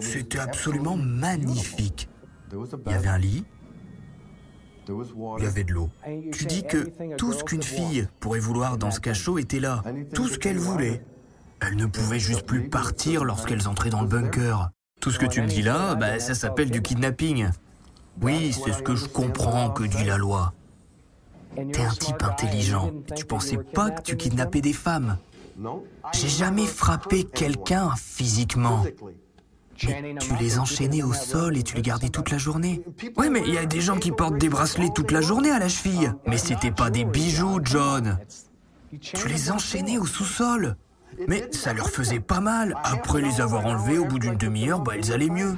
C'était absolument magnifique. Il y avait un lit, il y avait de l'eau. Tu dis que tout ce qu'une fille pourrait vouloir dans ce cachot était là. Tout ce qu'elle voulait. Elle ne pouvait juste plus partir lorsqu'elles entraient dans le bunker. Tout ce que tu me dis là, bah, ça s'appelle du kidnapping. Oui, c'est ce que je comprends que dit la loi. T'es un type intelligent. Tu pensais pas que tu kidnappais des femmes. J'ai jamais frappé quelqu'un physiquement. Mais tu les enchaînais au sol et tu les gardais toute la journée. Oui, mais il y a des gens qui portent des bracelets toute la journée à la cheville. Mais c'était pas des bijoux, John. Tu les enchaînais au sous-sol. Mais ça leur faisait pas mal. Après les avoir enlevés, au bout d'une demi-heure, bah, elles allaient mieux.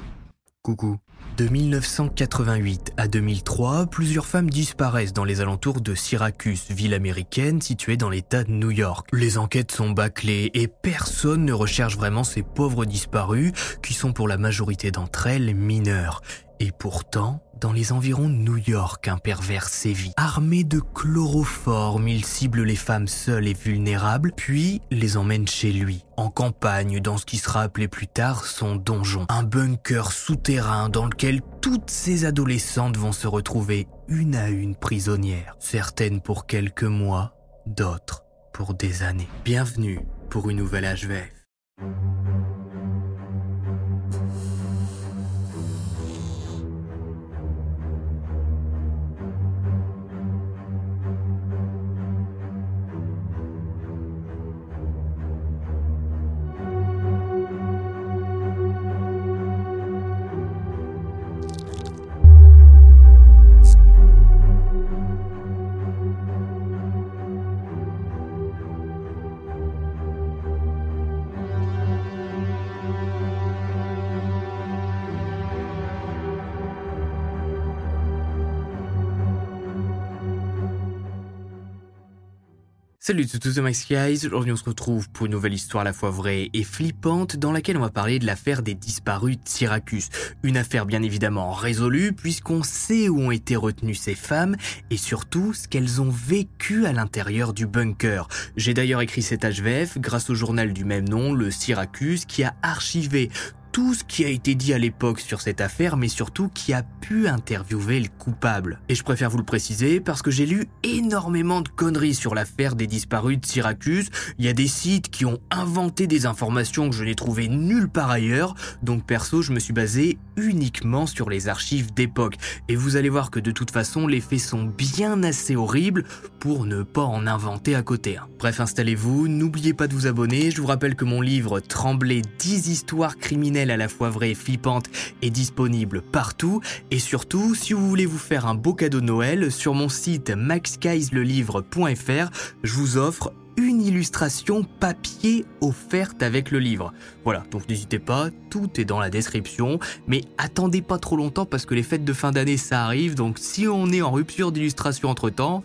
Coucou. De 1988 à 2003, plusieurs femmes disparaissent dans les alentours de Syracuse, ville américaine située dans l'État de New York. Les enquêtes sont bâclées et personne ne recherche vraiment ces pauvres disparues qui sont pour la majorité d'entre elles mineures. Et pourtant, dans les environs de New York, un pervers sévit. Armé de chloroforme, il cible les femmes seules et vulnérables, puis les emmène chez lui, en campagne, dans ce qui sera appelé plus tard son donjon. Un bunker souterrain dans lequel toutes ces adolescentes vont se retrouver une à une prisonnières. Certaines pour quelques mois, d'autres pour des années. Bienvenue pour une nouvelle HVF. Salut à tous, Max Guys. Aujourd'hui, on se retrouve pour une nouvelle histoire à la fois vraie et flippante dans laquelle on va parler de l'affaire des disparus de Syracuse. Une affaire bien évidemment résolue puisqu'on sait où ont été retenues ces femmes et surtout ce qu'elles ont vécu à l'intérieur du bunker. J'ai d'ailleurs écrit cet HVF grâce au journal du même nom, le Syracuse, qui a archivé tout ce qui a été dit à l'époque sur cette affaire, mais surtout qui a pu interviewer le coupable. Et je préfère vous le préciser parce que j'ai lu énormément de conneries sur l'affaire des disparus de Syracuse. Il y a des sites qui ont inventé des informations que je n'ai trouvées nulle part ailleurs, donc perso je me suis basé uniquement sur les archives d'époque. Et vous allez voir que de toute façon les faits sont bien assez horribles pour ne pas en inventer à côté. hein. Bref, installez-vous, n'oubliez pas de vous abonner, je vous rappelle que mon livre Trembler 10 histoires criminelles à la fois vraies et flippantes est disponible partout et surtout si vous voulez vous faire un beau cadeau de Noël sur mon site maxguiselelivre.fr je vous offre une illustration papier offerte avec le livre. Voilà, donc n'hésitez pas, tout est dans la description, mais attendez pas trop longtemps parce que les fêtes de fin d'année ça arrive, donc si on est en rupture d'illustration entre temps,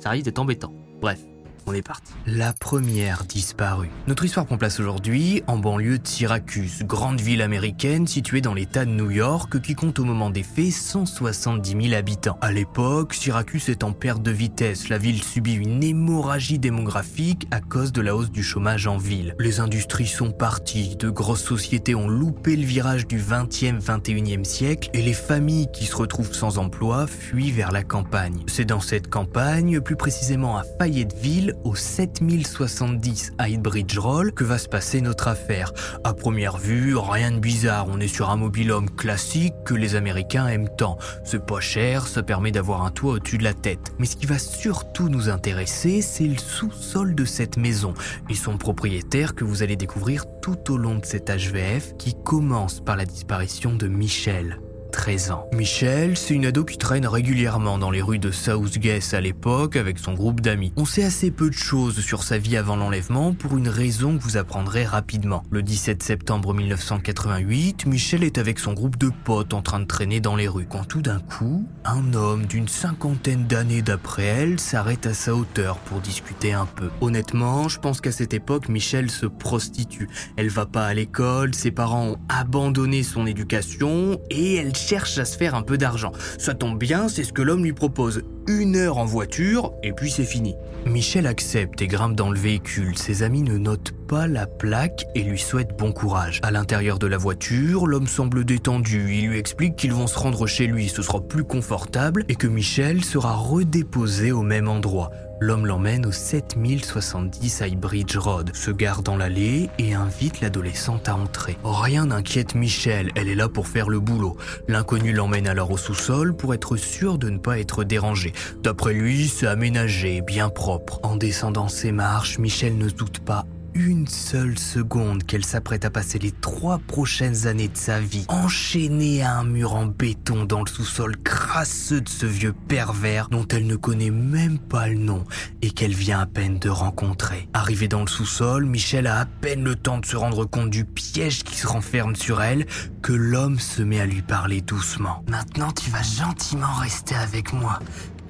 ça risque d'être embêtant. Bref. On est parti. La première disparue. Notre histoire prend place aujourd'hui en banlieue de Syracuse, grande ville américaine située dans l'état de New York qui compte au moment des faits 170 000 habitants. À l'époque, Syracuse est en perte de vitesse. La ville subit une hémorragie démographique à cause de la hausse du chômage en ville. Les industries sont parties, de grosses sociétés ont loupé le virage du 20e, 21e siècle et les familles qui se retrouvent sans emploi fuient vers la campagne. C'est dans cette campagne, plus précisément à Fayetteville, au 7070 Highbridge Roll que va se passer notre affaire. À première vue, rien de bizarre, on est sur un mobilhome classique que les Américains aiment tant. C'est pas cher, ça permet d'avoir un toit au-dessus de la tête. Mais ce qui va surtout nous intéresser, c'est le sous-sol de cette maison et son propriétaire que vous allez découvrir tout au long de cet HVF qui commence par la disparition de Michel. 13 ans. Michel, c'est une ado qui traîne régulièrement dans les rues de Southgate à l'époque avec son groupe d'amis. On sait assez peu de choses sur sa vie avant l'enlèvement pour une raison que vous apprendrez rapidement. Le 17 septembre 1988, Michel est avec son groupe de potes en train de traîner dans les rues quand tout d'un coup, un homme d'une cinquantaine d'années d'après elle s'arrête à sa hauteur pour discuter un peu. Honnêtement, je pense qu'à cette époque, Michel se prostitue. Elle va pas à l'école, ses parents ont abandonné son éducation et elle cherche à se faire un peu d'argent. Ça tombe bien, c'est ce que l'homme lui propose. Une heure en voiture, et puis c'est fini. Michel accepte et grimpe dans le véhicule. Ses amis ne notent pas la plaque et lui souhaitent bon courage. À l'intérieur de la voiture, l'homme semble détendu. Il lui explique qu'ils vont se rendre chez lui, ce sera plus confortable et que Michel sera redéposé au même endroit. L'homme l'emmène au 7070 Highbridge Road, se gare dans l'allée et invite l'adolescente à entrer. Rien n'inquiète Michel, elle est là pour faire le boulot. L'inconnu l'emmène alors au sous-sol pour être sûr de ne pas être dérangé. D'après lui, c'est aménagé, bien propre. En descendant ses marches, Michel ne doute pas une seule seconde qu'elle s'apprête à passer les trois prochaines années de sa vie enchaînée à un mur en béton dans le sous-sol crasseux de ce vieux pervers dont elle ne connaît même pas le nom et qu'elle vient à peine de rencontrer. Arrivée dans le sous-sol, Michel a à peine le temps de se rendre compte du piège qui se renferme sur elle que l'homme se met à lui parler doucement. Maintenant tu vas gentiment rester avec moi.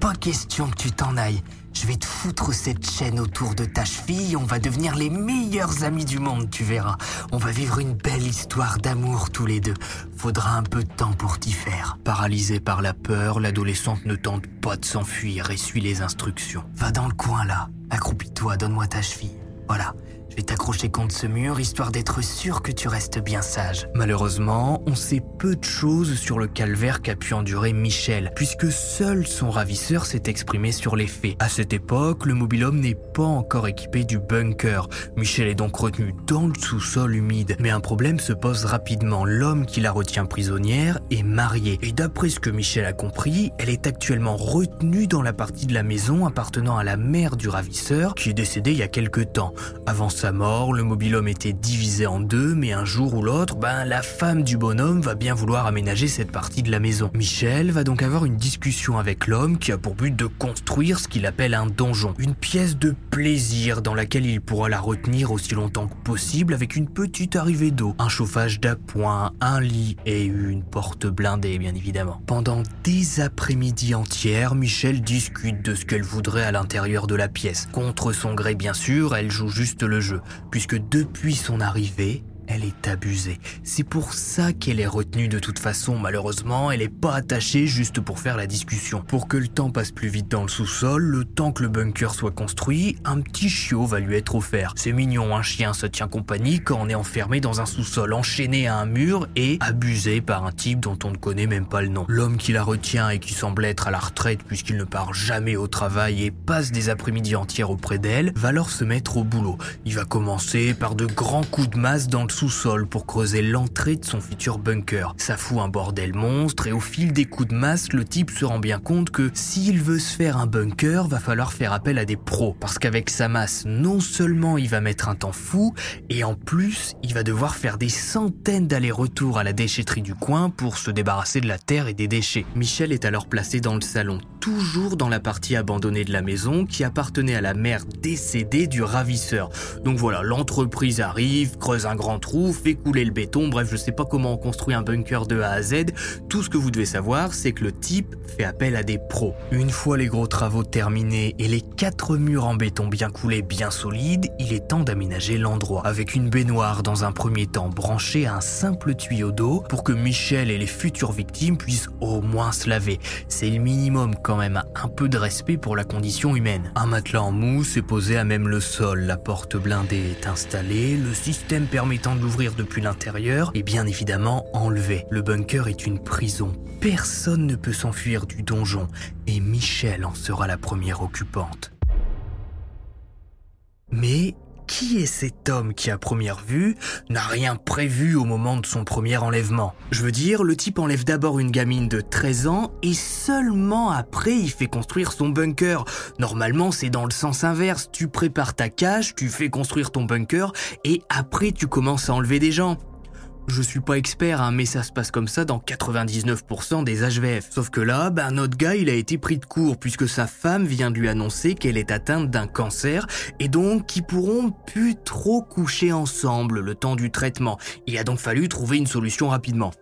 Pas question que tu t'en ailles. Je vais te foutre cette chaîne autour de ta cheville, on va devenir les meilleurs amis du monde, tu verras. On va vivre une belle histoire d'amour tous les deux. Faudra un peu de temps pour t'y faire. Paralysée par la peur, l'adolescente ne tente pas de s'enfuir et suit les instructions. Va dans le coin là, accroupis-toi, donne-moi ta cheville. Voilà, je vais t'accrocher contre ce mur histoire d'être sûr que tu restes bien sage. Malheureusement, on sait peu de choses sur le calvaire qu'a pu endurer Michel, puisque seul son ravisseur s'est exprimé sur les faits. À cette époque, le mobilhome n'est pas encore équipé du bunker. Michel est donc retenu dans le sous-sol humide. Mais un problème se pose rapidement. L'homme qui la retient prisonnière est marié. Et d'après ce que Michel a compris, elle est actuellement retenue dans la partie de la maison appartenant à la mère du ravisseur, qui est décédée il y a quelque temps. Avant sa mort, le mobilhome était divisé en deux, mais un jour ou l'autre, ben, la femme du bonhomme va bien vouloir aménager cette partie de la maison. Michel va donc avoir une discussion avec l'homme qui a pour but de construire ce qu'il appelle un donjon, une pièce de plaisir dans laquelle il pourra la retenir aussi longtemps que possible avec une petite arrivée d'eau, un chauffage d'appoint, un lit et une porte blindée bien évidemment. Pendant des après-midi entières, Michel discute de ce qu'elle voudrait à l'intérieur de la pièce. Contre son gré bien sûr, elle joue juste le jeu, puisque depuis son arrivée, elle est abusée. C'est pour ça qu'elle est retenue de toute façon. Malheureusement, elle n'est pas attachée juste pour faire la discussion. Pour que le temps passe plus vite dans le sous-sol, le temps que le bunker soit construit, un petit chiot va lui être offert. C'est mignon, un chien se tient compagnie quand on est enfermé dans un sous-sol, enchaîné à un mur et abusé par un type dont on ne connaît même pas le nom. L'homme qui la retient et qui semble être à la retraite puisqu'il ne part jamais au travail et passe des après-midi entières auprès d'elle, va alors se mettre au boulot. Il va commencer par de grands coups de masse dans le sous-sol pour creuser l'entrée de son futur bunker. Ça fout un bordel monstre et au fil des coups de masse, le type se rend bien compte que s'il veut se faire un bunker, va falloir faire appel à des pros. Parce qu'avec sa masse, non seulement il va mettre un temps fou, et en plus, il va devoir faire des centaines d'allers-retours à la déchetterie du coin pour se débarrasser de la terre et des déchets. Michel est alors placé dans le salon, toujours dans la partie abandonnée de la maison qui appartenait à la mère décédée du ravisseur. Donc voilà, l'entreprise arrive, creuse un grand trou, fait couler le béton, bref, je sais pas comment on construit un bunker de A à Z. Tout ce que vous devez savoir, c'est que le type fait appel à des pros. Une fois les gros travaux terminés et les quatre murs en béton bien coulés, bien solides, il est temps d'aménager l'endroit. Avec une baignoire dans un premier temps branchée à un simple tuyau d'eau pour que Michel et les futures victimes puissent au moins se laver. C'est le minimum quand même, un peu de respect pour la condition humaine. Un matelas en mousse est posé à même le sol, la porte blindée est installée, le système permettant l'ouvrir depuis l'intérieur est bien évidemment enlevé. Le bunker est une prison. Personne ne peut s'enfuir du donjon et Michel en sera la première occupante. Mais qui est cet homme qui, à première vue, n'a rien prévu au moment de son premier enlèvement? Je veux dire, le type enlève d'abord une gamine de 13 ans et seulement après il fait construire son bunker. Normalement, c'est dans le sens inverse. Tu prépares ta cache, tu fais construire ton bunker et après tu commences à enlever des gens. Je suis pas expert, hein, mais ça se passe comme ça dans 99% des HVF. Sauf que là, ben, notre gars, il a été pris de court puisque sa femme vient de lui annoncer qu'elle est atteinte d'un cancer et donc qu'ils pourront plus trop coucher ensemble le temps du traitement. Il a donc fallu trouver une solution rapidement.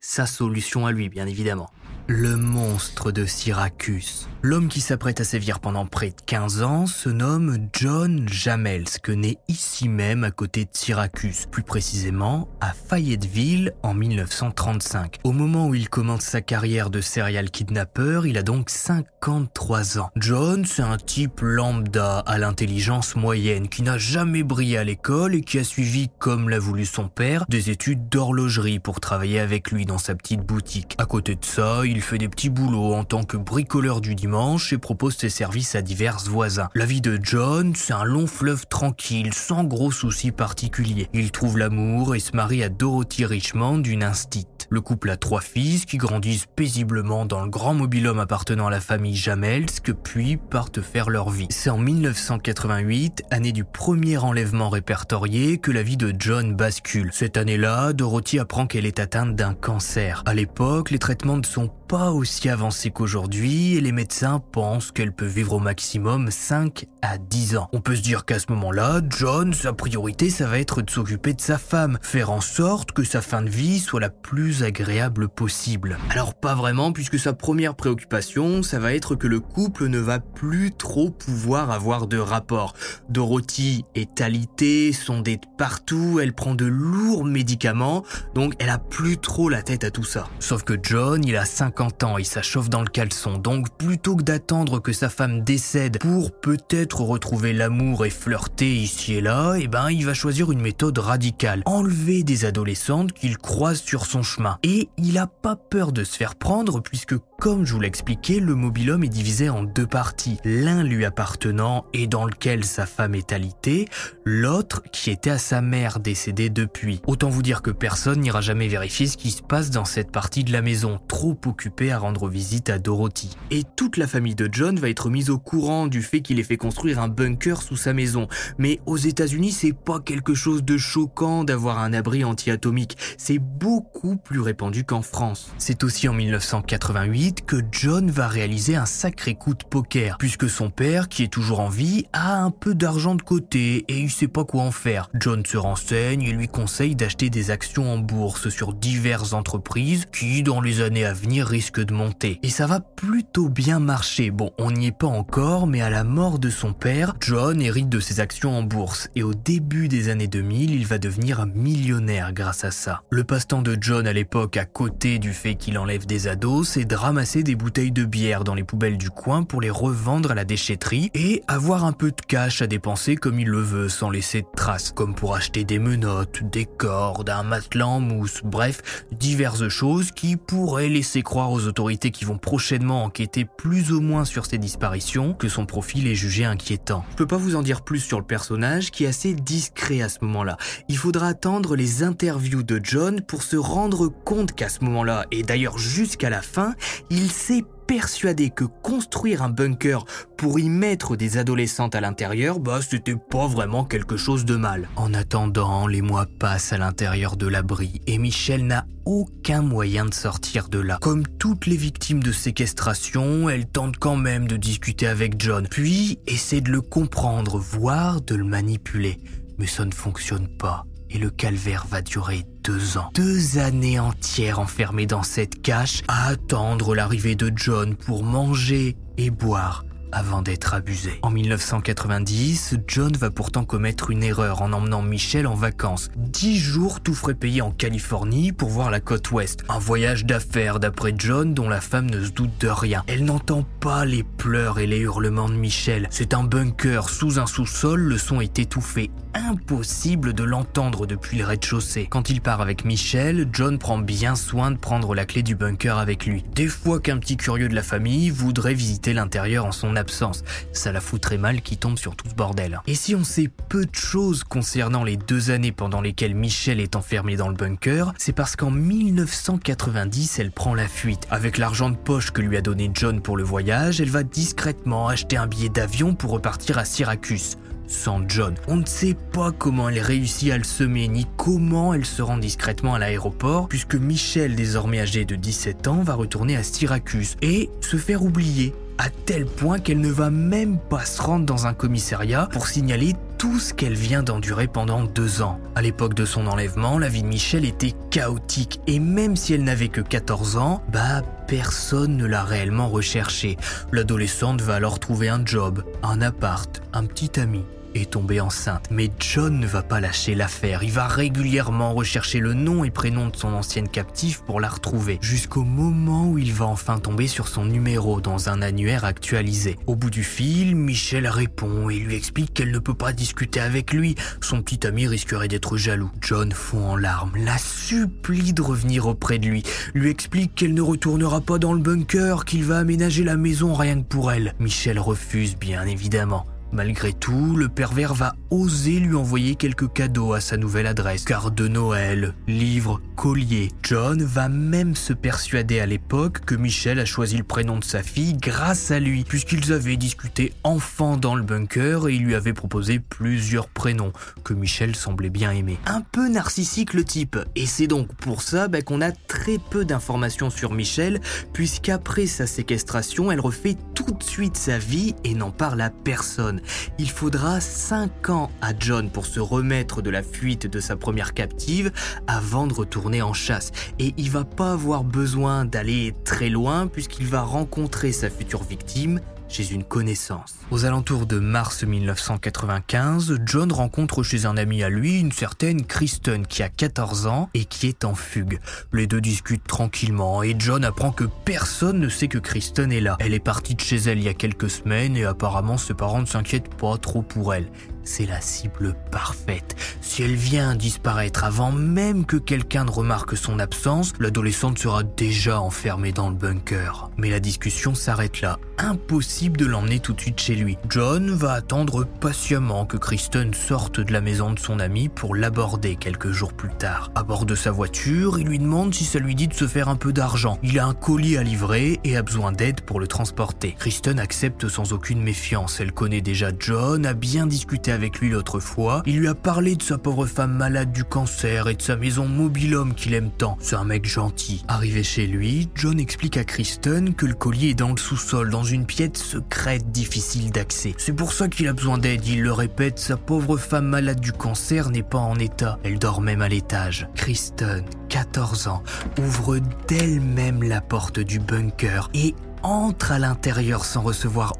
Sa solution à lui, bien évidemment. Le monstre de Syracuse. L'homme qui s'apprête à sévir pendant près de 15 ans se nomme John Jamels, que né ici même à côté de Syracuse, plus précisément à Fayetteville en 1935. Au moment où il commence sa carrière de serial kidnapper, il a donc 53 ans. John, c'est un type lambda à l'intelligence moyenne qui n'a jamais brillé à l'école et qui a suivi, comme l'a voulu son père, des études d'horlogerie pour travailler avec lui dans sa petite boutique. À côté de ça, fait des petits boulots en tant que bricoleur du dimanche et propose ses services à divers voisins. La vie de John, c'est un long fleuve tranquille, sans gros soucis particuliers. Il trouve l'amour et se marie à Dorothy Richmond, d'une instite. Le couple a trois fils qui grandissent paisiblement dans le grand mobilhome appartenant à la famille Jamels, que puis partent faire leur vie. C'est en 1988, année du premier enlèvement répertorié, que la vie de John bascule. Cette année-là, Dorothy apprend qu'elle est atteinte d'un cancer. À l'époque, les traitements ne sont pas aussi avancés qu'aujourd'hui et les médecins pensent qu'elle peut vivre au maximum 5 à 10 ans. On peut se dire qu'à ce moment-là, John, sa priorité, ça va être de s'occuper de sa femme, faire en sorte que sa fin de vie soit la plus agréable possible. Alors pas vraiment, puisque sa première préoccupation, ça va être que le couple ne va plus trop pouvoir avoir de rapport. Dorothy est alitée, sondée de partout, elle prend de lourds médicaments, donc elle a plus trop la tête à tout ça. Sauf que John, il a 50 ans et ça dans le caleçon, donc plutôt que d'attendre que sa femme décède pour peut-être retrouver l'amour et flirter ici et là, eh ben il va choisir une méthode radicale. Enlever des adolescentes qu'il croise sur son chemin et il a pas peur de se faire prendre puisque comme je vous l'expliquais, le mobilhome est divisé en deux parties, l'un lui appartenant et dans lequel sa femme est alitée, l'autre qui était à sa mère décédée depuis. Autant vous dire que personne n'ira jamais vérifier ce qui se passe dans cette partie de la maison, trop occupé à rendre visite à Dorothy. Et toute la famille de John va être mise au courant du fait qu'il ait fait construire un bunker sous sa maison. Mais aux États-Unis, c'est pas quelque chose de choquant d'avoir un abri anti-atomique, c'est beaucoup plus répandu qu'en France. C'est aussi en 1988 que John va réaliser un sacré coup de poker, puisque son père, qui est toujours en vie, a un peu d'argent de côté et il sait pas quoi en faire. John se renseigne et lui conseille d'acheter des actions en bourse sur diverses entreprises qui, dans les années à venir, risquent de monter. Et ça va plutôt bien marcher. Bon, on n'y est pas encore, mais à la mort de son père, John hérite de ses actions en bourse et au début des années 2000, il va devenir millionnaire grâce à ça. Le passe-temps de John à l'époque, à côté du fait qu'il enlève des ados, c'est dramatique des bouteilles de bière dans les poubelles du coin pour les revendre à la déchetterie et avoir un peu de cash à dépenser comme il le veut sans laisser de traces, comme pour acheter des menottes, des cordes, un matelas en mousse, bref, diverses choses qui pourraient laisser croire aux autorités qui vont prochainement enquêter plus ou moins sur ces disparitions que son profil est jugé inquiétant. Je peux pas vous en dire plus sur le personnage qui est assez discret à ce moment-là. Il faudra attendre les interviews de John pour se rendre compte qu'à ce moment-là, et d'ailleurs jusqu'à la fin, il s'est persuadé que construire un bunker pour y mettre des adolescentes à l'intérieur, bah c'était pas vraiment quelque chose de mal. En attendant, les mois passent à l'intérieur de l'abri et Michelle n'a aucun moyen de sortir de là. Comme toutes les victimes de séquestration, elle tente quand même de discuter avec John, puis essaie de le comprendre, voire de le manipuler. Mais ça ne fonctionne pas et le calvaire va durer deux ans. Deux années entières enfermées dans cette cache à attendre l'arrivée de John pour manger et boire avant d'être abusé. En 1990, John va pourtant commettre une erreur en emmenant Michelle en vacances. Dix jours tout frais payés en Californie pour voir la côte ouest. Un voyage d'affaires d'après John dont la femme ne se doute de rien. Elle n'entend pas les pleurs et les hurlements de Michelle. C'est un bunker sous un sous-sol, le son est étouffé impossible de l'entendre depuis le rez-de-chaussée. Quand il part avec Michel, John prend bien soin de prendre la clé du bunker avec lui. Des fois qu'un petit curieux de la famille voudrait visiter l'intérieur en son absence. Ça la foutrait mal qui tombe sur tout ce bordel. Et si on sait peu de choses concernant les deux années pendant lesquelles Michelle est enfermée dans le bunker, c'est parce qu'en 1990, elle prend la fuite. Avec l'argent de poche que lui a donné John pour le voyage, elle va discrètement acheter un billet d'avion pour repartir à Syracuse sans John. On ne sait pas comment elle réussit à le semer ni comment elle se rend discrètement à l'aéroport puisque Michel, désormais âgée de 17 ans, va retourner à Syracuse et se faire oublier à tel point qu'elle ne va même pas se rendre dans un commissariat pour signaler tout ce qu'elle vient d'endurer pendant deux ans. À l'époque de son enlèvement, la vie de Michel était chaotique et même si elle n'avait que 14 ans, bah personne ne l'a réellement recherchée. L'adolescente va alors trouver un job, un appart, un petit ami est tombée enceinte. Mais John ne va pas lâcher l'affaire. Il va régulièrement rechercher le nom et prénom de son ancienne captive pour la retrouver. Jusqu'au moment où il va enfin tomber sur son numéro dans un annuaire actualisé. Au bout du fil, Michel répond et lui explique qu'elle ne peut pas discuter avec lui. Son petit ami risquerait d'être jaloux. John fond en larmes, la supplie de revenir auprès de lui. Lui explique qu'elle ne retournera pas dans le bunker, qu'il va aménager la maison rien que pour elle. Michel refuse bien évidemment. Malgré tout, le pervers va oser lui envoyer quelques cadeaux à sa nouvelle adresse. Cartes de Noël, livres, colliers. John va même se persuader à l'époque que Michel a choisi le prénom de sa fille grâce à lui, puisqu'ils avaient discuté enfant dans le bunker et il lui avait proposé plusieurs prénoms que Michel semblait bien aimer. Un peu narcissique le type, et c'est donc pour ça bah, qu'on a très peu d'informations sur Michel, puisqu'après sa séquestration, elle refait tout de suite sa vie et n'en parle à personne. Il faudra 5 ans à John pour se remettre de la fuite de sa première captive avant de retourner en chasse. Et il va pas avoir besoin d'aller très loin puisqu'il va rencontrer sa future victime une connaissance. Aux alentours de mars 1995, John rencontre chez un ami à lui une certaine Kristen qui a 14 ans et qui est en fugue. Les deux discutent tranquillement et John apprend que personne ne sait que Kristen est là. Elle est partie de chez elle il y a quelques semaines et apparemment ses parents ne s'inquiètent pas trop pour elle c'est la cible parfaite. Si elle vient disparaître avant même que quelqu'un ne remarque son absence, l'adolescente sera déjà enfermée dans le bunker. Mais la discussion s'arrête là. Impossible de l'emmener tout de suite chez lui. John va attendre patiemment que Kristen sorte de la maison de son ami pour l'aborder quelques jours plus tard. À bord de sa voiture, il lui demande si ça lui dit de se faire un peu d'argent. Il a un colis à livrer et a besoin d'aide pour le transporter. Kristen accepte sans aucune méfiance. Elle connaît déjà John, a bien discuté avec lui l'autre fois, il lui a parlé de sa pauvre femme malade du cancer et de sa maison mobile-homme qu'il aime tant. C'est un mec gentil. Arrivé chez lui, John explique à Kristen que le collier est dans le sous-sol, dans une pièce secrète difficile d'accès. C'est pour ça qu'il a besoin d'aide, il le répète, sa pauvre femme malade du cancer n'est pas en état. Elle dort même à l'étage. Kristen, 14 ans, ouvre d'elle-même la porte du bunker et entre à l'intérieur sans recevoir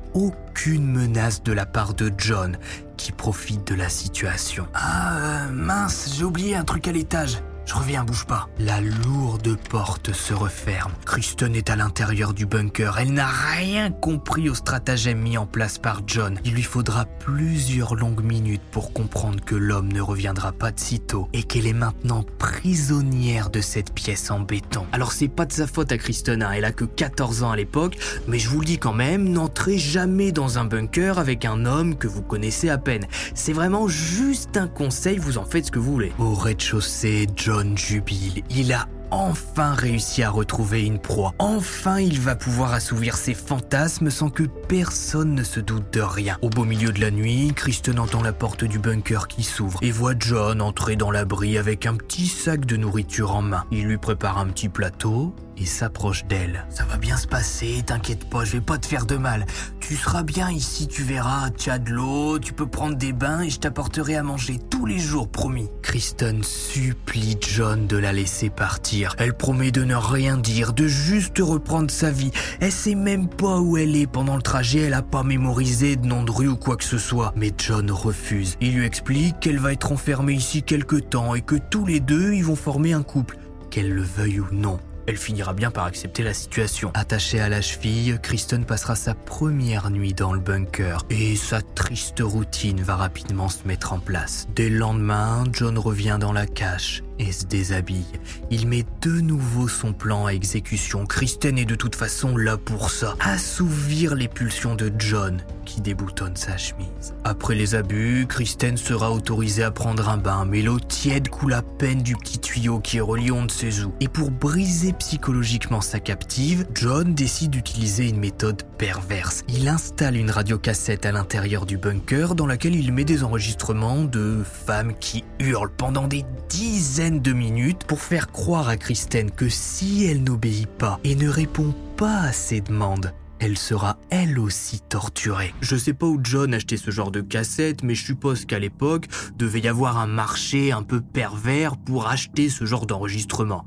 aucune menace de la part de John, qui profite de la situation. Ah, euh, mince, j'ai oublié un truc à l'étage. Je reviens, bouge pas. La lourde porte se referme. Kristen est à l'intérieur du bunker. Elle n'a rien compris au stratagème mis en place par John. Il lui faudra plusieurs longues minutes pour comprendre que l'homme ne reviendra pas de sitôt et qu'elle est maintenant prisonnière de cette pièce en béton. Alors c'est pas de sa faute à Kristen, hein. elle a que 14 ans à l'époque, mais je vous le dis quand même, n'entrez jamais dans un bunker avec un homme que vous connaissez à peine. C'est vraiment juste un conseil, vous en faites ce que vous voulez. Au rez-de-chaussée, John John jubile. Il a enfin réussi à retrouver une proie. Enfin, il va pouvoir assouvir ses fantasmes sans que personne ne se doute de rien. Au beau milieu de la nuit, Kristen entend la porte du bunker qui s'ouvre et voit John entrer dans l'abri avec un petit sac de nourriture en main. Il lui prépare un petit plateau et s'approche d'elle. Ça va bien se passer, t'inquiète pas, je vais pas te faire de mal. Tu seras bien ici, tu verras, tu as de l'eau, tu peux prendre des bains et je t'apporterai à manger tous les jours, promis. Kristen supplie John de la laisser partir. Elle promet de ne rien dire, de juste reprendre sa vie. Elle sait même pas où elle est pendant le trajet, elle a pas mémorisé de nom de rue ou quoi que ce soit. Mais John refuse. Il lui explique qu'elle va être enfermée ici quelque temps et que tous les deux ils vont former un couple, qu'elle le veuille ou non. Elle finira bien par accepter la situation. Attachée à la cheville, Kristen passera sa première nuit dans le bunker et sa triste routine va rapidement se mettre en place. Dès le lendemain, John revient dans la cache et se déshabille. Il met de nouveau son plan à exécution. Kristen est de toute façon là pour ça. Assouvir les pulsions de John, qui déboutonne sa chemise. Après les abus, Kristen sera autorisée à prendre un bain, mais l'eau tiède coule à peine du petit tuyau qui est relié on ne sait où. Et pour briser psychologiquement sa captive, John décide d'utiliser une méthode Il installe une radiocassette à l'intérieur du bunker dans laquelle il met des enregistrements de femmes qui hurlent pendant des dizaines de minutes pour faire croire à Kristen que si elle n'obéit pas et ne répond pas à ses demandes, elle sera elle aussi torturée. Je sais pas où John achetait ce genre de cassette, mais je suppose qu'à l'époque, devait y avoir un marché un peu pervers pour acheter ce genre d'enregistrement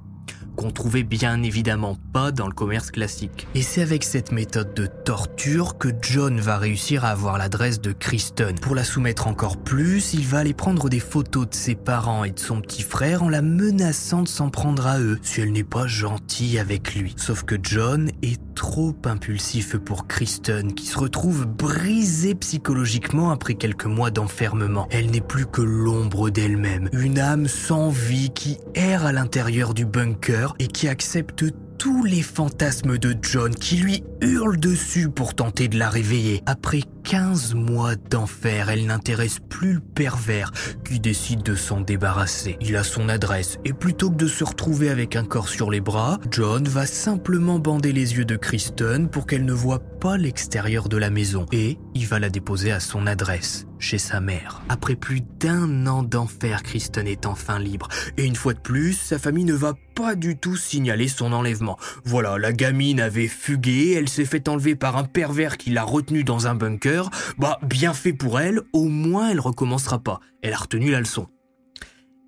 qu'on trouvait bien évidemment pas dans le commerce classique. Et c'est avec cette méthode de torture que John va réussir à avoir l'adresse de Kristen. Pour la soumettre encore plus, il va aller prendre des photos de ses parents et de son petit frère en la menaçant de s'en prendre à eux si elle n'est pas gentille avec lui. Sauf que John est trop impulsif pour Kristen qui se retrouve brisée psychologiquement après quelques mois d'enfermement. Elle n'est plus que l'ombre d'elle-même, une âme sans vie qui erre à l'intérieur du bunker et qui accepte tous les fantasmes de John qui lui hurlent dessus pour tenter de la réveiller. Après 15 mois d'enfer, elle n'intéresse plus le pervers qui décide de s'en débarrasser. Il a son adresse et plutôt que de se retrouver avec un corps sur les bras, John va simplement bander les yeux de Kristen pour qu'elle ne voit pas l'extérieur de la maison et il va la déposer à son adresse chez sa mère. Après plus d'un an d'enfer, Kristen est enfin libre. Et une fois de plus, sa famille ne va pas du tout signaler son enlèvement. Voilà, la gamine avait fugué, elle s'est fait enlever par un pervers qui l'a retenue dans un bunker. Bah, bien fait pour elle, au moins elle recommencera pas. Elle a retenu la leçon.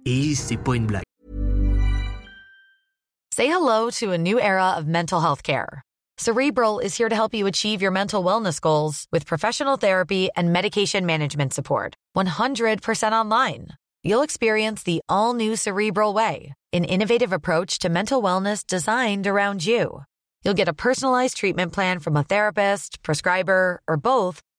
Et c'est pas une blague. Say hello to a new era of mental health care. Cerebral is here to help you achieve your mental wellness goals with professional therapy and medication management support. 100% online. You'll experience the all new Cerebral Way, an innovative approach to mental wellness designed around you. You'll get a personalized treatment plan from a therapist, prescriber, or both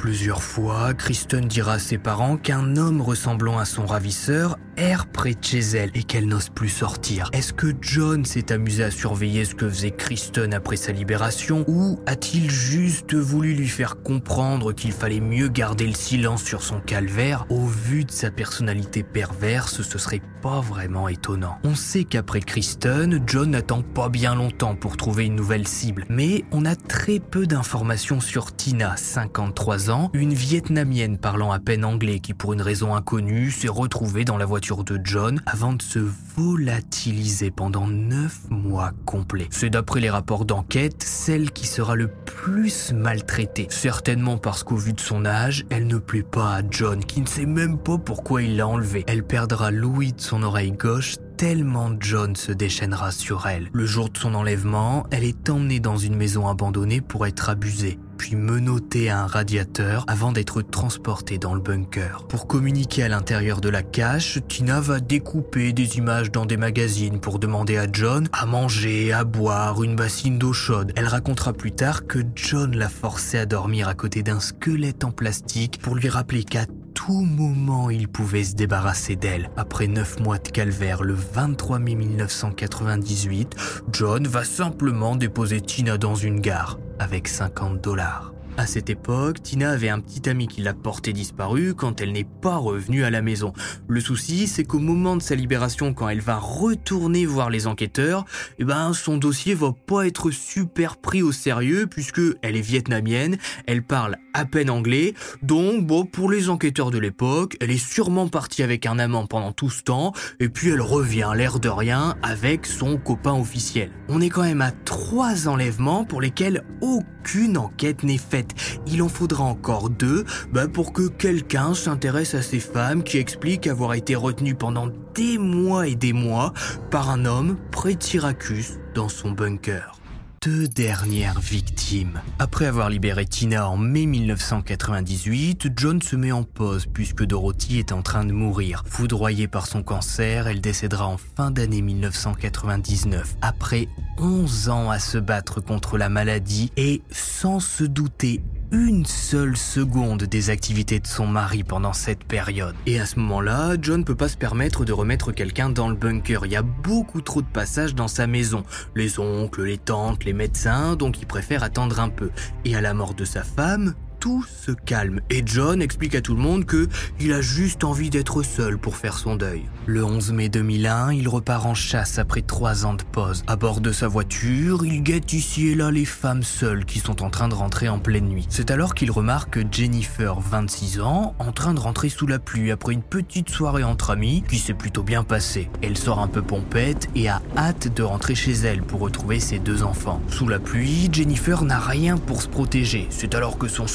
Plusieurs fois, Kristen dira à ses parents qu'un homme ressemblant à son ravisseur erre près de chez elle et qu'elle n'ose plus sortir. Est-ce que John s'est amusé à surveiller ce que faisait Kristen après sa libération ou a-t-il juste voulu lui faire comprendre qu'il fallait mieux garder le silence sur son calvaire? Au vu de sa personnalité perverse, ce serait pas vraiment étonnant. On sait qu'après Kristen, John n'attend pas bien longtemps pour trouver une nouvelle cible, mais on a très peu d'informations sur Tina, 53 ans, une Vietnamienne parlant à peine anglais qui pour une raison inconnue s'est retrouvée dans la voiture de John avant de se volatiliser pendant 9 mois complets. C'est d'après les rapports d'enquête celle qui sera le plus maltraitée. Certainement parce qu'au vu de son âge, elle ne plaît pas à John qui ne sait même pas pourquoi il l'a enlevée. Elle perdra l'ouïe de son oreille gauche tellement John se déchaînera sur elle. Le jour de son enlèvement, elle est emmenée dans une maison abandonnée pour être abusée puis menottée à un radiateur avant d'être transportée dans le bunker. Pour communiquer à l'intérieur de la cache, Tina va découper des images dans des magazines pour demander à John à manger, à boire, une bassine d'eau chaude. Elle racontera plus tard que John l'a forcée à dormir à côté d'un squelette en plastique pour lui rappeler qu'à tout moment il pouvait se débarrasser d'elle. Après neuf mois de calvaire, le 23 mai 1998, John va simplement déposer Tina dans une gare avec 50 dollars. À cette époque, Tina avait un petit ami qui l'a portée disparue quand elle n'est pas revenue à la maison. Le souci, c'est qu'au moment de sa libération, quand elle va retourner voir les enquêteurs, eh ben, son dossier va pas être super pris au sérieux puisque elle est vietnamienne, elle parle à peine anglais, donc bon, pour les enquêteurs de l'époque, elle est sûrement partie avec un amant pendant tout ce temps, et puis elle revient l'air de rien avec son copain officiel. On est quand même à trois enlèvements pour lesquels aucune enquête n'est faite. Il en faudra encore deux bah, pour que quelqu'un s'intéresse à ces femmes qui expliquent avoir été retenues pendant des mois et des mois par un homme Syracuse dans son bunker deux dernières victimes. Après avoir libéré Tina en mai 1998, John se met en pause puisque Dorothy est en train de mourir. Foudroyée par son cancer, elle décédera en fin d'année 1999, après 11 ans à se battre contre la maladie et sans se douter une seule seconde des activités de son mari pendant cette période. Et à ce moment-là, John peut pas se permettre de remettre quelqu'un dans le bunker. Il y a beaucoup trop de passages dans sa maison. Les oncles, les tantes, les médecins, donc il préfère attendre un peu. Et à la mort de sa femme, tout se calme et John explique à tout le monde que il a juste envie d'être seul pour faire son deuil. Le 11 mai 2001, il repart en chasse après trois ans de pause. À bord de sa voiture, il guette ici et là les femmes seules qui sont en train de rentrer en pleine nuit. C'est alors qu'il remarque Jennifer, 26 ans, en train de rentrer sous la pluie après une petite soirée entre amis qui s'est plutôt bien passée. Elle sort un peu pompette et a hâte de rentrer chez elle pour retrouver ses deux enfants. Sous la pluie, Jennifer n'a rien pour se protéger. C'est alors que son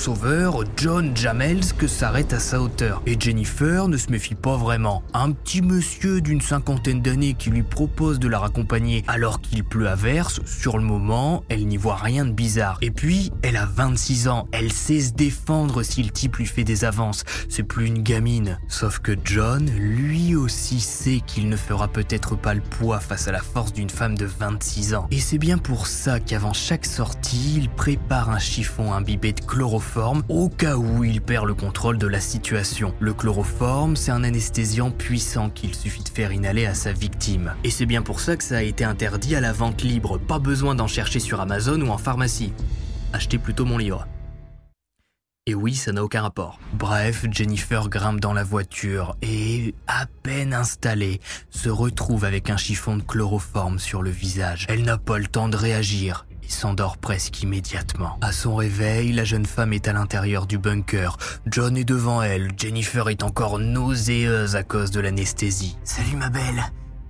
John Jamels, que s'arrête à sa hauteur. Et Jennifer ne se méfie pas vraiment. Un petit monsieur d'une cinquantaine d'années qui lui propose de la raccompagner alors qu'il pleut à verse, sur le moment, elle n'y voit rien de bizarre. Et puis, elle a 26 ans, elle sait se défendre si le type lui fait des avances. C'est plus une gamine. Sauf que John, lui aussi sait qu'il ne fera peut-être pas le poids face à la force d'une femme de 26 ans. Et c'est bien pour ça qu'avant chaque sortie, il prépare un chiffon imbibé de chloroforme au cas où il perd le contrôle de la situation. Le chloroforme, c'est un anesthésiant puissant qu'il suffit de faire inhaler à sa victime. Et c'est bien pour ça que ça a été interdit à la vente libre, pas besoin d'en chercher sur Amazon ou en pharmacie. Achetez plutôt mon livre. Et oui, ça n'a aucun rapport. Bref, Jennifer grimpe dans la voiture et, à peine installée, se retrouve avec un chiffon de chloroforme sur le visage. Elle n'a pas le temps de réagir il s'endort presque immédiatement. À son réveil, la jeune femme est à l'intérieur du bunker. John est devant elle. Jennifer est encore nauséeuse à cause de l'anesthésie. Salut ma belle.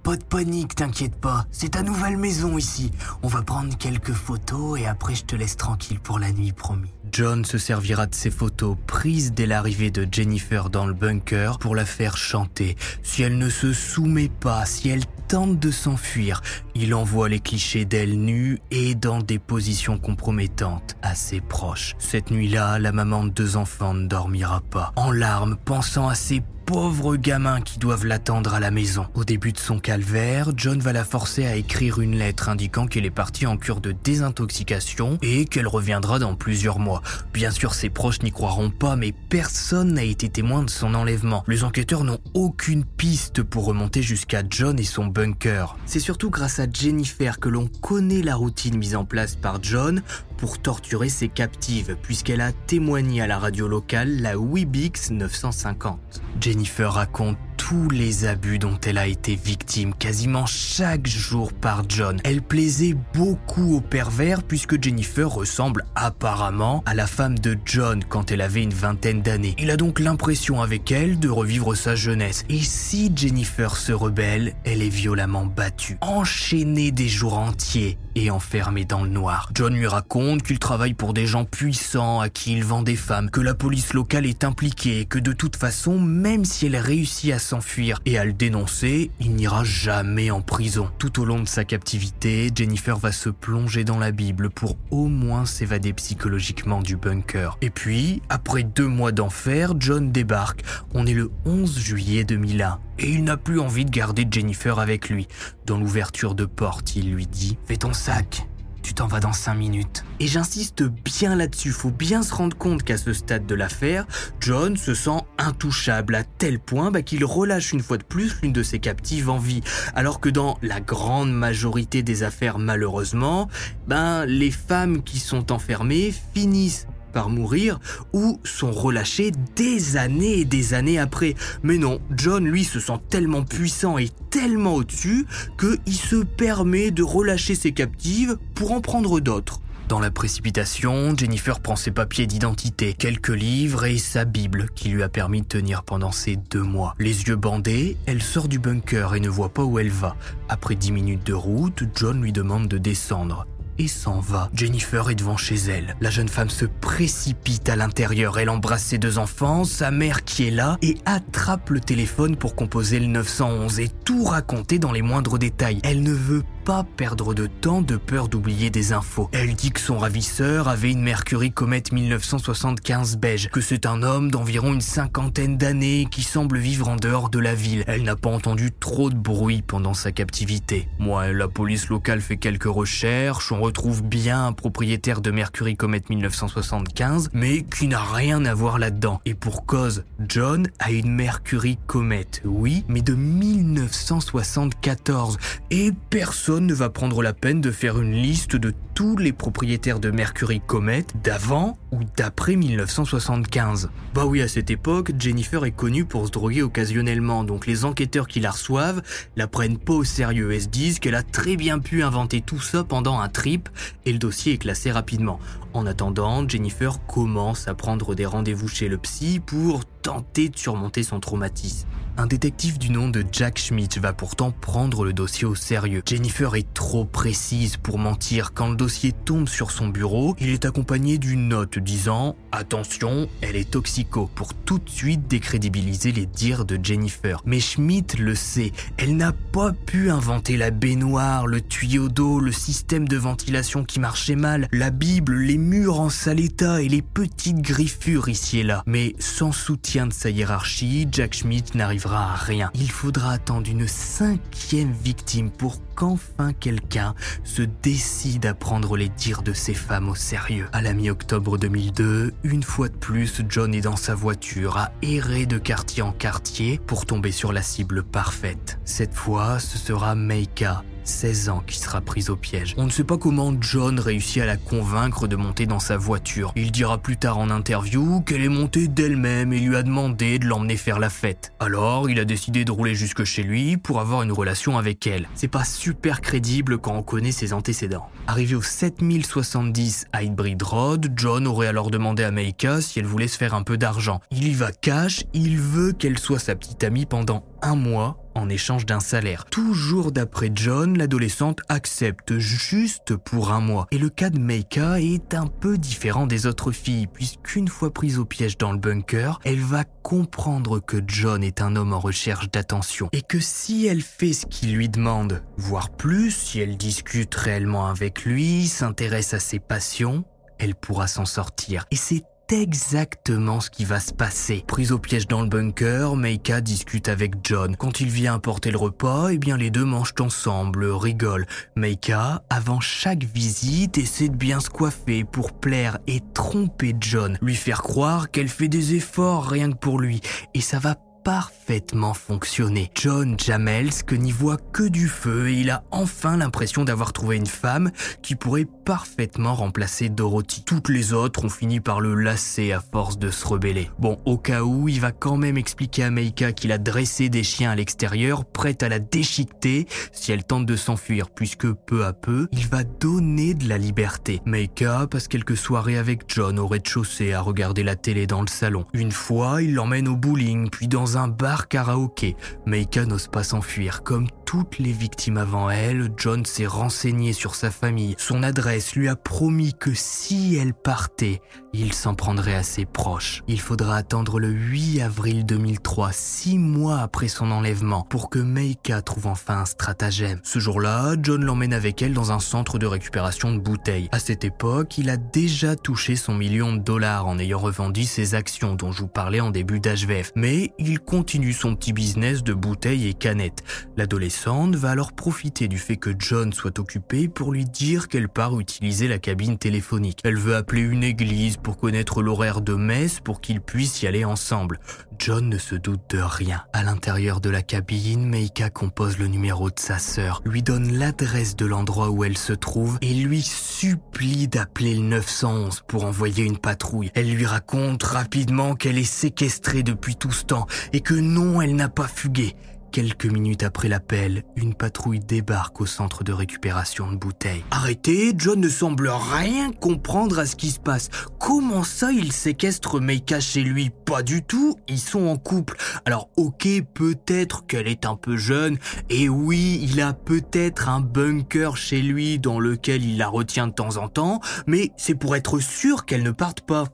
Pas de panique, t'inquiète pas. C'est ta nouvelle maison ici. On va prendre quelques photos et après je te laisse tranquille pour la nuit, promis. John se servira de ces photos prises dès l'arrivée de Jennifer dans le bunker pour la faire chanter. Si elle ne se soumet pas, si elle tente de s'enfuir, il envoie les clichés d'elle nue et dans des positions compromettantes à ses proches. Cette nuit-là, la maman de deux enfants ne dormira pas. En larmes, pensant à ses pauvres gamins qui doivent l'attendre à la maison. Au début de son calvaire, John va la forcer à écrire une lettre indiquant qu'elle est partie en cure de désintoxication et qu'elle reviendra dans plusieurs mois. Bien sûr, ses proches n'y croiront pas, mais personne n'a été témoin de son enlèvement. Les enquêteurs n'ont aucune piste pour remonter jusqu'à John et son bunker. C'est surtout grâce à Jennifer que l'on connaît la routine mise en place par John pour torturer ses captives, puisqu'elle a témoigné à la radio locale, la Webix 950. Jennifer raconte tous les abus dont elle a été victime quasiment chaque jour par John. Elle plaisait beaucoup aux pervers puisque Jennifer ressemble apparemment à la femme de John quand elle avait une vingtaine d'années. Il a donc l'impression avec elle de revivre sa jeunesse. Et si Jennifer se rebelle, elle est violemment battue, enchaînée des jours entiers et enfermée dans le noir. John lui raconte qu'il travaille pour des gens puissants à qui il vend des femmes, que la police locale est impliquée, que de toute façon, même si elle réussit à s'enfuir et à le dénoncer, il n'ira jamais en prison. Tout au long de sa captivité, Jennifer va se plonger dans la Bible pour au moins s'évader psychologiquement du bunker. Et puis, après deux mois d'enfer, John débarque. On est le 11 juillet 2001 et il n'a plus envie de garder Jennifer avec lui. Dans l'ouverture de porte, il lui dit ⁇ Fais ton sac, tu t'en vas dans 5 minutes. Et j'insiste bien là-dessus, faut bien se rendre compte qu'à ce stade de l'affaire, John se sent intouchable à tel point bah, qu'il relâche une fois de plus l'une de ses captives en vie. Alors que dans la grande majorité des affaires, malheureusement, ben, les femmes qui sont enfermées finissent par mourir ou sont relâchés des années et des années après. Mais non, John lui se sent tellement puissant et tellement au-dessus qu'il se permet de relâcher ses captives pour en prendre d'autres. Dans la précipitation, Jennifer prend ses papiers d'identité, quelques livres et sa Bible qui lui a permis de tenir pendant ces deux mois. Les yeux bandés, elle sort du bunker et ne voit pas où elle va. Après dix minutes de route, John lui demande de descendre et s'en va. Jennifer est devant chez elle. La jeune femme se précipite à l'intérieur. Elle embrasse ses deux enfants, sa mère qui est là, et attrape le téléphone pour composer le 911 et tout raconter dans les moindres détails. Elle ne veut pas perdre de temps de peur d'oublier des infos. Elle dit que son ravisseur avait une Mercury Comet 1975 beige, que c'est un homme d'environ une cinquantaine d'années qui semble vivre en dehors de la ville. Elle n'a pas entendu trop de bruit pendant sa captivité. Moi, la police locale fait quelques recherches, on retrouve bien un propriétaire de Mercury Comet 1975, mais qui n'a rien à voir là-dedans. Et pour cause, John a une Mercury Comet, oui, mais de 1974. Et personne ne va prendre la peine de faire une liste de tous les propriétaires de Mercury Comet d'avant ou d'après 1975. Bah oui, à cette époque, Jennifer est connue pour se droguer occasionnellement, donc les enquêteurs qui la reçoivent la prennent pas au sérieux et se disent qu'elle a très bien pu inventer tout ça pendant un trip et le dossier est classé rapidement. En attendant, Jennifer commence à prendre des rendez-vous chez le psy pour tenter de surmonter son traumatisme. Un détective du nom de Jack Schmidt va pourtant prendre le dossier au sérieux. Jennifer est trop précise pour mentir. Quand le dossier tombe sur son bureau, il est accompagné d'une note disant ⁇ Attention, elle est toxico ⁇ pour tout de suite décrédibiliser les dires de Jennifer. Mais Schmidt le sait, elle n'a pas pu inventer la baignoire, le tuyau d'eau, le système de ventilation qui marchait mal, la Bible, les murs en sale état et les petites griffures ici et là. Mais sans soutien de sa hiérarchie, Jack Schmidt n'arrive rien. Il faudra attendre une cinquième victime pour qu'enfin quelqu'un se décide à prendre les dires de ces femmes au sérieux. À la mi-octobre 2002, une fois de plus, John est dans sa voiture à errer de quartier en quartier pour tomber sur la cible parfaite. Cette fois, ce sera Meika, 16 ans qui sera prise au piège. On ne sait pas comment John réussit à la convaincre de monter dans sa voiture. Il dira plus tard en interview qu'elle est montée d'elle-même et lui a demandé de l'emmener faire la fête. Alors, il a décidé de rouler jusque chez lui pour avoir une relation avec elle. C'est pas super crédible quand on connaît ses antécédents. Arrivé au 7070 Hybrid Road, John aurait alors demandé à Meika si elle voulait se faire un peu d'argent. Il y va cash, il veut qu'elle soit sa petite amie pendant un mois en échange d'un salaire. Toujours d'après John, l'adolescente accepte juste pour un mois. Et le cas de Meika est un peu différent des autres filles, puisqu'une fois prise au piège dans le bunker, elle va comprendre que John est un homme en recherche d'attention. Et que si elle fait ce qu'il lui demande, voire plus, si elle discute réellement avec lui, s'intéresse à ses passions, elle pourra s'en sortir. Et c'est exactement ce qui va se passer. Prise au piège dans le bunker, Meika discute avec John. Quand il vient apporter le repas, eh bien les deux mangent ensemble, rigolent. Meika, avant chaque visite, essaie de bien se coiffer pour plaire et tromper John, lui faire croire qu'elle fait des efforts rien que pour lui. Et ça va parfaitement fonctionné. John Jamels que n'y voit que du feu et il a enfin l'impression d'avoir trouvé une femme qui pourrait parfaitement remplacer Dorothy. Toutes les autres ont fini par le lasser à force de se rebeller. Bon, au cas où, il va quand même expliquer à Meika qu'il a dressé des chiens à l'extérieur, prêts à la déchiqueter si elle tente de s'enfuir, puisque peu à peu, il va donner de la liberté. Meika passe quelques soirées avec John au rez-de-chaussée à regarder la télé dans le salon. Une fois, il l'emmène au bowling, puis dans un bar karaoké. Meika n'ose pas s'enfuir. Comme toutes les victimes avant elle, John s'est renseigné sur sa famille. Son adresse lui a promis que si elle partait, il s'en prendrait à ses proches. Il faudra attendre le 8 avril 2003, six mois après son enlèvement, pour que Meika trouve enfin un stratagème. Ce jour-là, John l'emmène avec elle dans un centre de récupération de bouteilles. À cette époque, il a déjà touché son million de dollars en ayant revendu ses actions dont je vous parlais en début d'HVF. Mais il continue son petit business de bouteilles et canettes. L'adolescente va alors profiter du fait que John soit occupé pour lui dire qu'elle part utiliser la cabine téléphonique. Elle veut appeler une église pour connaître l'horaire de messe pour qu'ils puissent y aller ensemble. John ne se doute de rien. À l'intérieur de la cabine, Meika compose le numéro de sa sœur, lui donne l'adresse de l'endroit où elle se trouve et lui supplie d'appeler le 911 pour envoyer une patrouille. Elle lui raconte rapidement qu'elle est séquestrée depuis tout ce temps et que non, elle n'a pas fugué quelques minutes après l'appel, une patrouille débarque au centre de récupération de bouteilles. Arrêtez, John ne semble rien comprendre à ce qui se passe. Comment ça il séquestre Meika chez lui? Pas du tout, ils sont en couple. Alors ok, peut-être qu'elle est un peu jeune, et oui, il a peut-être un bunker chez lui dans lequel il la retient de temps en temps, mais c'est pour être sûr qu'elle ne parte pas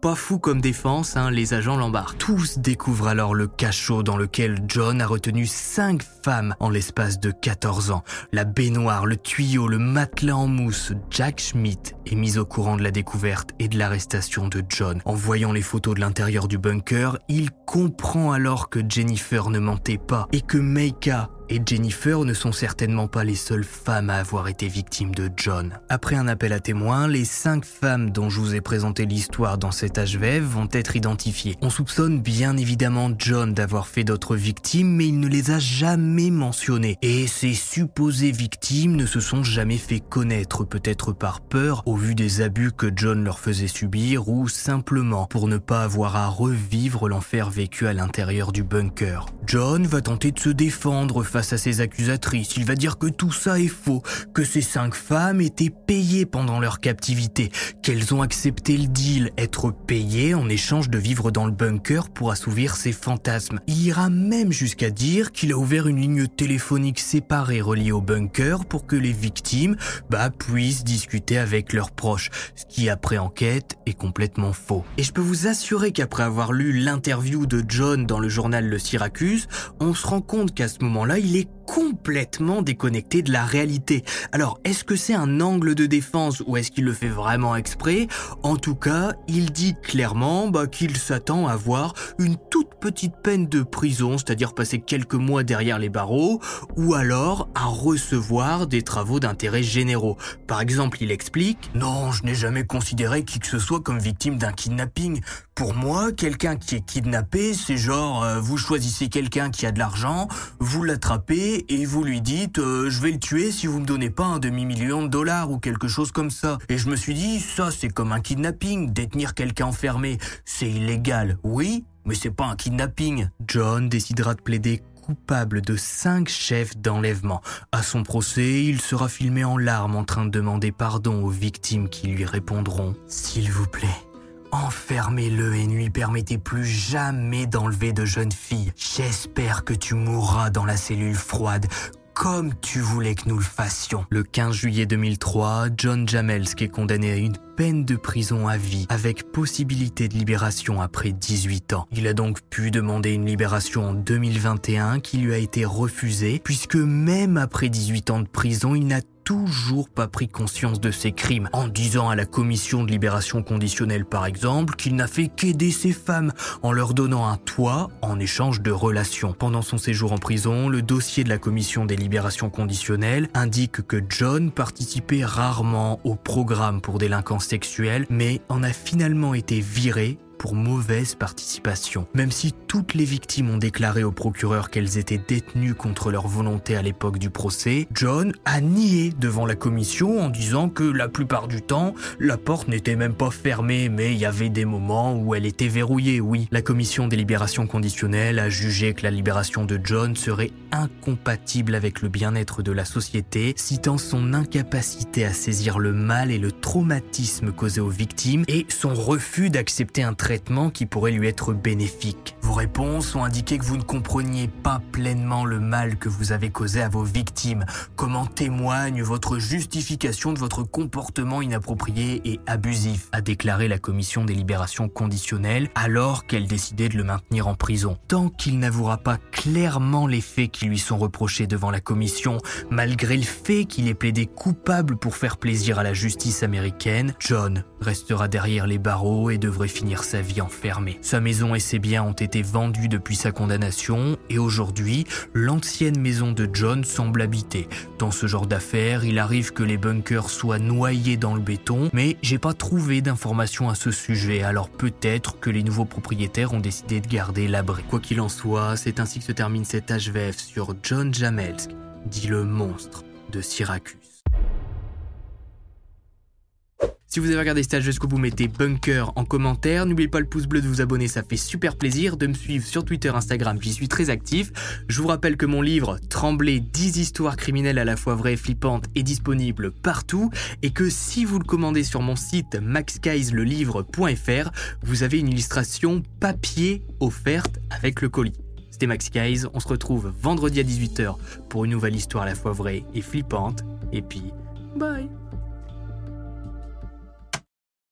pas fou comme défense, hein, les agents l'embarquent. Tous découvrent alors le cachot dans lequel John a retenu cinq femmes en l'espace de 14 ans. La baignoire, le tuyau, le matelas en mousse. Jack Schmidt est mis au courant de la découverte et de l'arrestation de John. En voyant les photos de l'intérieur du bunker, il comprend alors que Jennifer ne mentait pas et que Meika et Jennifer ne sont certainement pas les seules femmes à avoir été victimes de John. Après un appel à témoins, les cinq femmes dont je vous ai présenté l'histoire dans cet HVF vont être identifiées. On soupçonne bien évidemment John d'avoir fait d'autres victimes, mais il ne les a jamais mentionnées. Et ces supposées victimes ne se sont jamais fait connaître, peut-être par peur au vu des abus que John leur faisait subir ou simplement pour ne pas avoir à revivre l'enfer vécu à l'intérieur du bunker. John va tenter de se défendre à ses accusatrices. Il va dire que tout ça est faux, que ces cinq femmes étaient payées pendant leur captivité, qu'elles ont accepté le deal, être payées en échange de vivre dans le bunker pour assouvir ses fantasmes. Il ira même jusqu'à dire qu'il a ouvert une ligne téléphonique séparée reliée au bunker pour que les victimes bah, puissent discuter avec leurs proches, ce qui après enquête est complètement faux. Et je peux vous assurer qu'après avoir lu l'interview de John dans le journal Le Syracuse, on se rend compte qu'à ce moment-là, est complètement déconnecté de la réalité. Alors, est-ce que c'est un angle de défense ou est-ce qu'il le fait vraiment exprès? En tout cas, il dit clairement bah, qu'il s'attend à avoir une toute petite peine de prison, c'est-à-dire passer quelques mois derrière les barreaux, ou alors à recevoir des travaux d'intérêt généraux. Par exemple, il explique Non, je n'ai jamais considéré qui que ce soit comme victime d'un kidnapping. Pour moi, quelqu'un qui est kidnappé, c'est genre, euh, vous choisissez quelqu'un qui a de l'argent, vous l'attrapez et vous lui dites euh, je vais le tuer si vous me donnez pas un demi-million de dollars ou quelque chose comme ça. Et je me suis dit ça c'est comme un kidnapping, détenir quelqu'un enfermé, c'est illégal, oui, mais c'est pas un kidnapping. John décidera de plaider coupable de cinq chefs d'enlèvement. À son procès, il sera filmé en larmes en train de demander pardon aux victimes qui lui répondront ⁇ S'il vous plaît ⁇ Enfermez-le et ne lui permettez plus jamais d'enlever de jeunes filles. J'espère que tu mourras dans la cellule froide comme tu voulais que nous le fassions. Le 15 juillet 2003, John Jamelsk est condamné à une peine de prison à vie avec possibilité de libération après 18 ans. Il a donc pu demander une libération en 2021 qui lui a été refusée puisque même après 18 ans de prison, il n'a toujours pas pris conscience de ses crimes, en disant à la commission de libération conditionnelle par exemple qu'il n'a fait qu'aider ses femmes en leur donnant un toit en échange de relations. Pendant son séjour en prison, le dossier de la commission des libérations conditionnelles indique que John participait rarement au programme pour délinquants sexuels, mais en a finalement été viré pour mauvaise participation. Même si toutes les victimes ont déclaré au procureur qu'elles étaient détenues contre leur volonté à l'époque du procès, John a nié devant la commission en disant que la plupart du temps, la porte n'était même pas fermée, mais il y avait des moments où elle était verrouillée, oui. La commission des libérations conditionnelles a jugé que la libération de John serait incompatible avec le bien-être de la société, citant son incapacité à saisir le mal et le traumatisme causé aux victimes et son refus d'accepter un traitement qui pourrait lui être bénéfique. Vos réponses ont indiqué que vous ne compreniez pas pleinement le mal que vous avez causé à vos victimes, comment témoigne votre justification de votre comportement inapproprié et abusif, a déclaré la commission des libérations conditionnelles alors qu'elle décidait de le maintenir en prison. Tant qu'il n'avouera pas clairement les faits qui lui sont reprochés devant la commission, malgré le fait qu'il ait plaidé coupable pour faire plaisir à la justice américaine, John restera derrière les barreaux et devrait finir sa vie enfermée. Sa maison et ses biens ont été vendus depuis sa condamnation et aujourd'hui, l'ancienne maison de John semble habitée. Dans ce genre d'affaires, il arrive que les bunkers soient noyés dans le béton, mais j'ai pas trouvé d'informations à ce sujet, alors peut-être que les nouveaux propriétaires ont décidé de garder l'abri. Quoi qu'il en soit, c'est ainsi que se termine cet HVF sur John Jamelsk, dit le monstre de Syracuse. Si vous avez regardé stage jusqu'au bout, mettez bunker en commentaire. N'oubliez pas le pouce bleu de vous abonner, ça fait super plaisir. De me suivre sur Twitter, Instagram, j'y suis très actif. Je vous rappelle que mon livre Trembler 10 histoires criminelles à la fois vraies et flippantes est disponible partout et que si vous le commandez sur mon site maxguislelivre.fr, vous avez une illustration papier offerte avec le colis. C'était Max on se retrouve vendredi à 18h pour une nouvelle histoire à la fois vraie et flippante. Et puis, bye